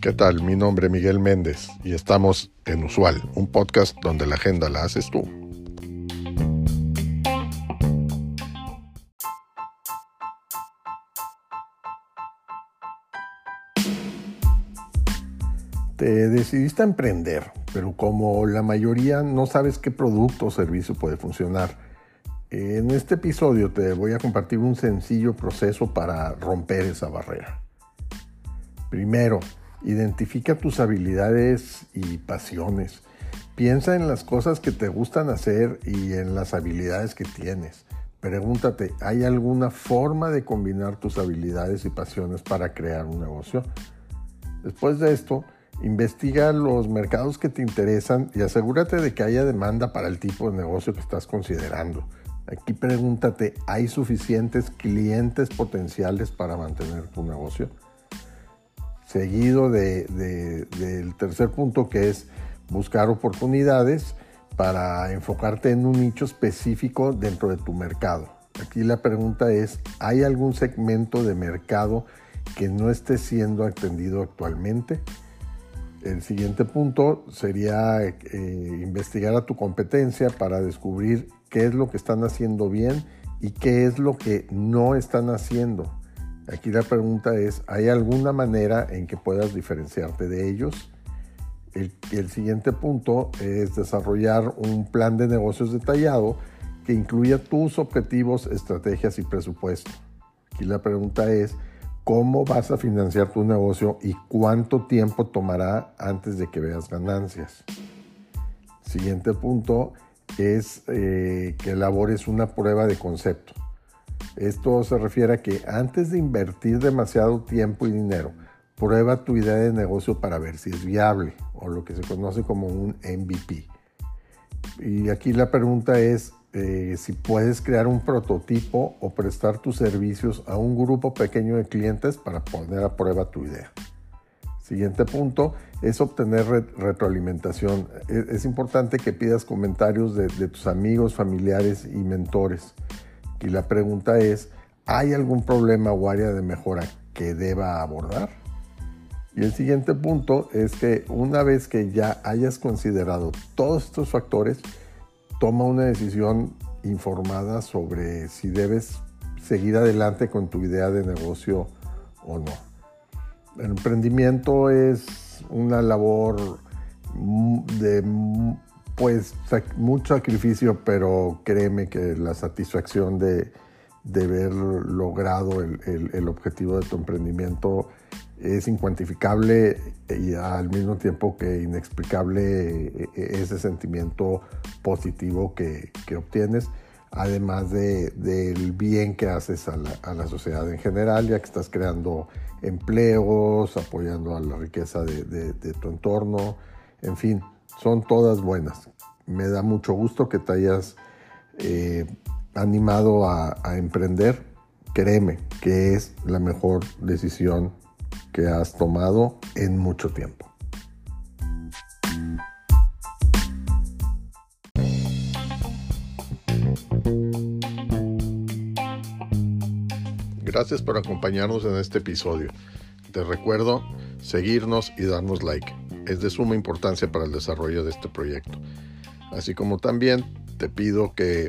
¿Qué tal? Mi nombre es Miguel Méndez y estamos en Usual, un podcast donde la agenda la haces tú. Te decidiste a emprender, pero como la mayoría no sabes qué producto o servicio puede funcionar. En este episodio te voy a compartir un sencillo proceso para romper esa barrera. Primero, identifica tus habilidades y pasiones. Piensa en las cosas que te gustan hacer y en las habilidades que tienes. Pregúntate, ¿hay alguna forma de combinar tus habilidades y pasiones para crear un negocio? Después de esto, Investiga los mercados que te interesan y asegúrate de que haya demanda para el tipo de negocio que estás considerando. Aquí pregúntate, ¿hay suficientes clientes potenciales para mantener tu negocio? Seguido del tercer punto que es buscar oportunidades para enfocarte en un nicho específico dentro de tu mercado. Aquí la pregunta es, ¿hay algún segmento de mercado que no esté siendo atendido actualmente? El siguiente punto sería eh, investigar a tu competencia para descubrir qué es lo que están haciendo bien y qué es lo que no están haciendo. Aquí la pregunta es, ¿hay alguna manera en que puedas diferenciarte de ellos? El, el siguiente punto es desarrollar un plan de negocios detallado que incluya tus objetivos, estrategias y presupuesto. Aquí la pregunta es, cómo vas a financiar tu negocio y cuánto tiempo tomará antes de que veas ganancias. Siguiente punto es eh, que elabores una prueba de concepto. Esto se refiere a que antes de invertir demasiado tiempo y dinero, prueba tu idea de negocio para ver si es viable o lo que se conoce como un MVP. Y aquí la pregunta es, eh, si puedes crear un prototipo o prestar tus servicios a un grupo pequeño de clientes para poner a prueba tu idea. Siguiente punto es obtener retroalimentación. Es, es, importante que pidas comentarios de, de tus amigos, familiares y mentores. Y la pregunta es, ¿hay algún problema o área de mejora que deba abordar? Y el siguiente punto es que una vez que ya hayas considerado todos estos factores, toma una decisión informada sobre si debes seguir adelante con tu idea de negocio o no. El emprendimiento es una labor de pues mucho sacrificio, pero créeme que la satisfacción de, de haber logrado el, el objetivo de tu emprendimiento es incuantificable y al mismo tiempo que inexplicable eh, ese sentimiento positivo que, obtienes, además del bien que haces a la, sociedad en general, ya que estás creando empleos, apoyando a la riqueza de, tu entorno, en fin, son todas buenas. Me da mucho gusto que te hayas eh, animado a emprender. Créeme que es la mejor decisión que has tomado en mucho tiempo. Gracias por acompañarnos en este episodio. Te recuerdo seguirnos y darnos like. Es de suma importancia para el desarrollo de este proyecto. Así como también te pido que